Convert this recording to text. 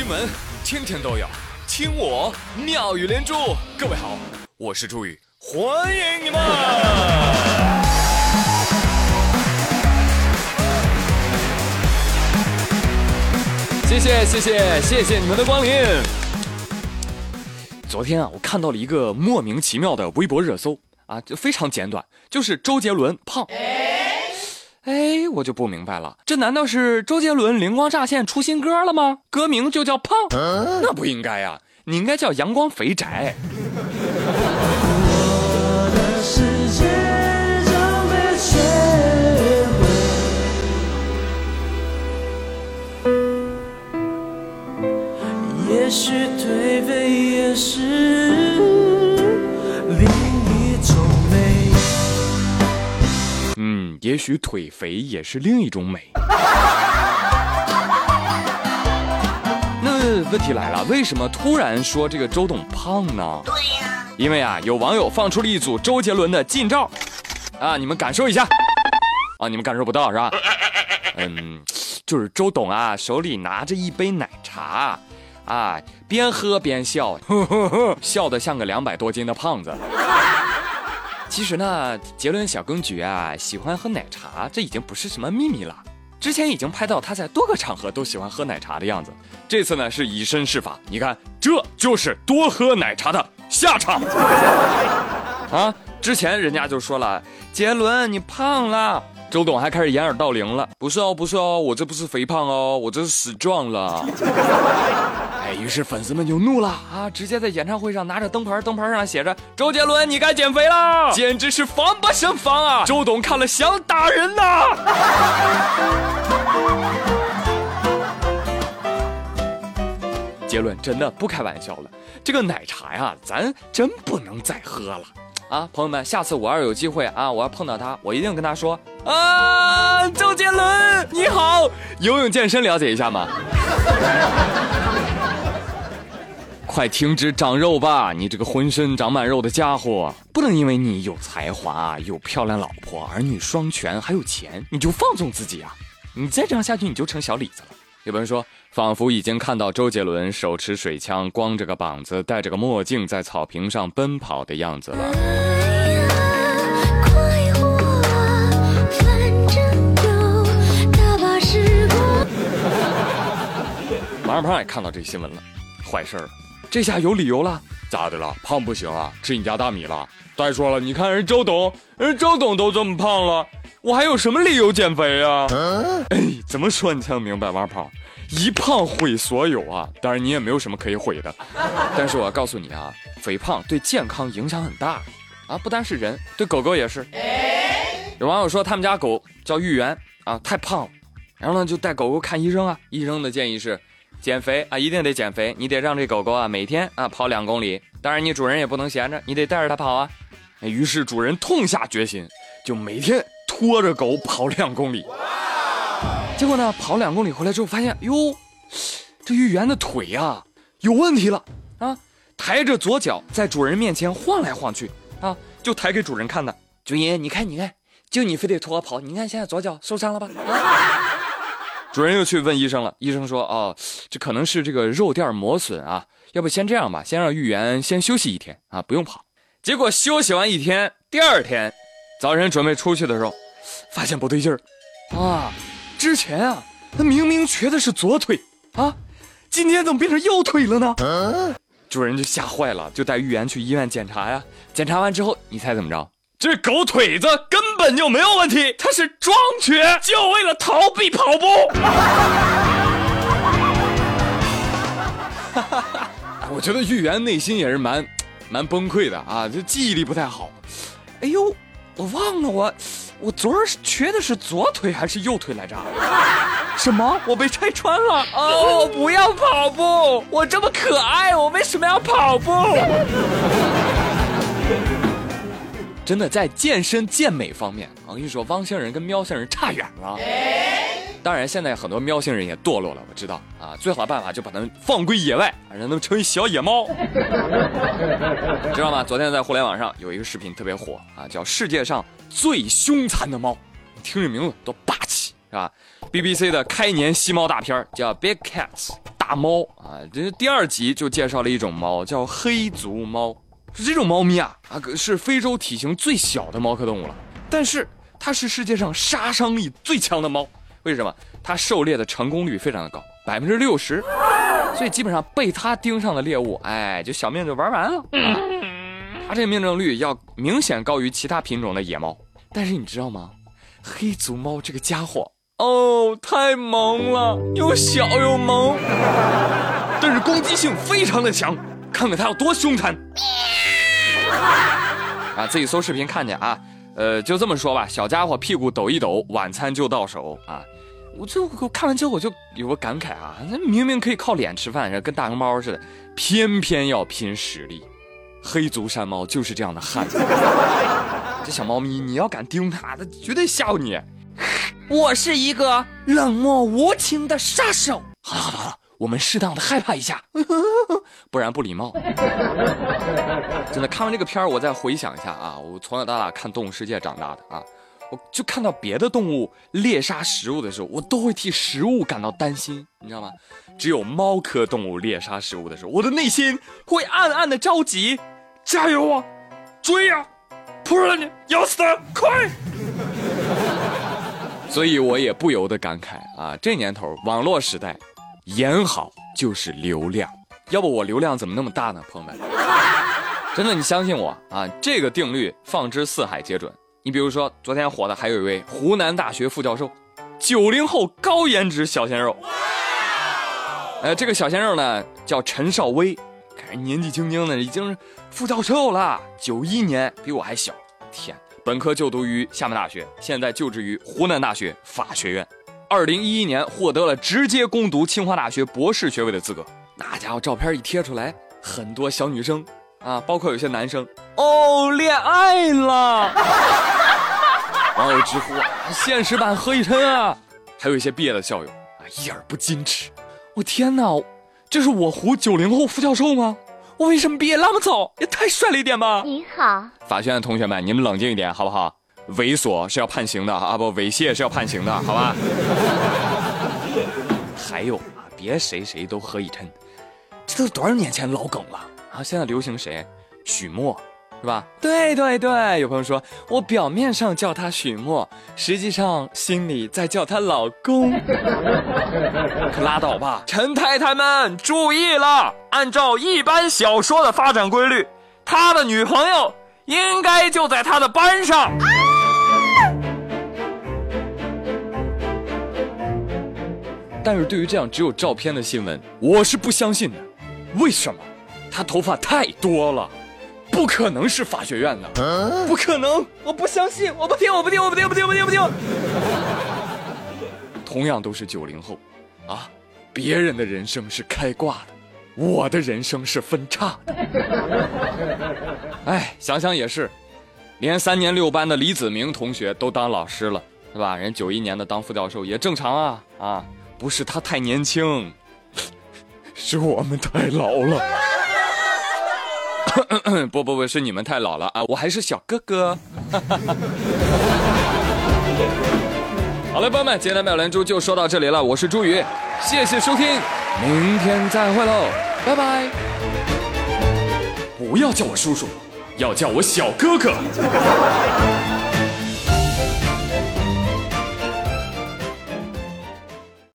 新闻天天都有，听我妙语连珠。各位好，我是朱宇，欢迎你们！谢谢谢谢谢谢你们的光临。昨天啊，我看到了一个莫名其妙的微博热搜啊，就非常简短，就是周杰伦胖。哎，我就不明白了，这难道是周杰伦灵光乍现出新歌了吗？歌名就叫胖？那不应该呀，你应该叫阳光肥宅。也许颓废也是。也许腿肥也是另一种美。那问题来了，为什么突然说这个周董胖呢？对呀，因为啊，有网友放出了一组周杰伦的近照，啊，你们感受一下。啊，你们感受不到是吧？嗯，就是周董啊，手里拿着一杯奶茶，啊，边喝边笑，呵呵呵笑得像个两百多斤的胖子。其实呢，杰伦小公举啊喜欢喝奶茶，这已经不是什么秘密了。之前已经拍到他在多个场合都喜欢喝奶茶的样子。这次呢是以身试法，你看，这就是多喝奶茶的下场。啊，之前人家就说了，杰伦你胖了，周董还开始掩耳盗铃了。不是哦，不是哦，我这不是肥胖哦，我这是死壮了。于是粉丝们就怒了啊！直接在演唱会上拿着灯牌，灯牌上写着“周杰伦，你该减肥了”，简直是防不胜防啊！周董看了想打人呐！杰伦真的不开玩笑了，这个奶茶呀，咱真不能再喝了啊！朋友们，下次我要有机会啊，我要碰到他，我一定跟他说啊，周杰伦你好，游泳健身了解一下吗？快停止长肉吧！你这个浑身长满肉的家伙，不能因为你有才华、有漂亮老婆、儿女双全，还有钱，你就放纵自己啊！你再这样下去，你就成小李子了。有人说，仿佛已经看到周杰伦手持水枪，光着个膀子，戴着个墨镜，在草坪上奔跑的样子了。马二胖也看到这新闻了，坏事儿。这下有理由了，咋的了？胖不行啊，吃你家大米了？再说了，你看人周董，人周董都这么胖了，我还有什么理由减肥啊？哎，怎么说你才能明白？王胖，一胖毁所有啊！当然你也没有什么可以毁的，但是我要告诉你啊，肥胖对健康影响很大啊，不单是人，对狗狗也是。有网友说他们家狗叫玉圆啊，太胖了，然后呢就带狗狗看医生啊，医生的建议是。减肥啊，一定得减肥！你得让这狗狗啊每天啊跑两公里。当然，你主人也不能闲着，你得带着它跑啊。于是主人痛下决心，就每天拖着狗跑两公里。结果呢，跑两公里回来之后，发现哟，这玉圆的腿啊有问题了啊！抬着左脚在主人面前晃来晃去啊，就抬给主人看的。主人，你看，你看，就你非得拖我跑，你看现在左脚受伤了吧？主人又去问医生了，医生说：“哦，这可能是这个肉垫磨损啊，要不先这样吧，先让玉圆先休息一天啊，不用跑。”结果休息完一天，第二天早晨准备出去的时候，发现不对劲儿啊！之前啊，他明明瘸的是左腿啊，今天怎么变成右腿了呢？主人就吓坏了，就带玉圆去医院检查呀。检查完之后，你猜怎么着？这狗腿子根本就没有问题，他是装瘸，就为了逃避跑步。我觉得玉圆内心也是蛮蛮崩溃的啊，这记忆力不太好。哎呦，我忘了我我昨儿瘸的是左腿还是右腿来着？什么？我被拆穿了？哦，不要跑步！我这么可爱，我为什么要跑步？真的在健身健美方面，我跟你说，汪星人跟喵星人差远了。当然，现在很多喵星人也堕落了，我知道啊。最好的办法就把他们放归野外，让他们成为小野猫，知道吗？昨天在互联网上有一个视频特别火啊，叫《世界上最凶残的猫》，听这名字多霸气，是吧？BBC 的开年吸猫大片叫《Big Cats》，大猫啊，这第二集就介绍了一种猫，叫黑足猫。这种猫咪啊啊，是非洲体型最小的猫科动物了，但是它是世界上杀伤力最强的猫。为什么？它狩猎的成功率非常的高，百分之六十。所以基本上被它盯上的猎物，哎，就小命就玩完了。它这命中率要明显高于其他品种的野猫。但是你知道吗？黑足猫这个家伙。哦，太萌了，又小又萌，但是攻击性非常的强，看看它有多凶残。啊，自己搜视频看见啊，呃，就这么说吧，小家伙屁股抖一抖，晚餐就到手啊。我就我看完之后我就有个感慨啊，那明明可以靠脸吃饭，跟大熊猫似的，偏偏要拼实力。黑足山猫就是这样的汉子。这小猫咪，你要敢盯它，它绝对吓唬你。我是一个冷漠无情的杀手。好了好了好了，我们适当的害怕一下，不然不礼貌。真的，看完这个片儿，我再回想一下啊，我从小到大看《动物世界》长大的啊，我就看到别的动物猎杀食物的时候，我都会替食物感到担心，你知道吗？只有猫科动物猎杀食物的时候，我的内心会暗暗的着急。加油啊，追呀，扑了你，咬死它，快！所以我也不由得感慨啊，这年头网络时代，演好就是流量，要不我流量怎么那么大呢？朋友们，真的，你相信我啊，这个定律放之四海皆准。你比如说，昨天火的还有一位湖南大学副教授，九零后高颜值小鲜肉。呃，这个小鲜肉呢叫陈少威，看年纪轻轻的已经是副教授了，九一年，比我还小，天。本科就读于厦门大学，现在就职于湖南大学法学院。二零一一年获得了直接攻读清华大学博士学位的资格。那家伙照片一贴出来，很多小女生啊，包括有些男生哦，恋爱了。网友直呼啊，现实版何以琛啊！还有一些毕业的校友啊，一耳不矜持。我天哪，这是我湖九零后副教授吗？我为什么毕业那么早？也太帅了一点吧！你好，法学院的同学们，你们冷静一点好不好？猥琐是要判刑的啊，不，猥亵是要判刑的，好吧？还有啊，别谁谁都何以琛，这都多少年前老梗了啊！现在流行谁？许墨。是吧？对对对，有朋友说我表面上叫他许墨，实际上心里在叫他老公。可拉倒吧，陈太太们注意了！按照一般小说的发展规律，他的女朋友应该就在他的班上。但是对于这样只有照片的新闻，我是不相信的。为什么？他头发太多了。不可能是法学院的，不可能！我不相信，我不听，我不听，我不听，不听，不听，不听。同样都是九零后，啊，别人的人生是开挂的，我的人生是分叉的。哎，想想也是，连三年六班的李子明同学都当老师了，是吧？人九一年的当副教授也正常啊啊！不是他太年轻，是我们太老了。不不不是你们太老了啊，我还是小哥哥。好了，朋友们，今天的妙兰珠就说到这里了，我是朱宇，谢谢收听，明天再会喽，拜拜。不要叫我叔叔，要叫我小哥哥。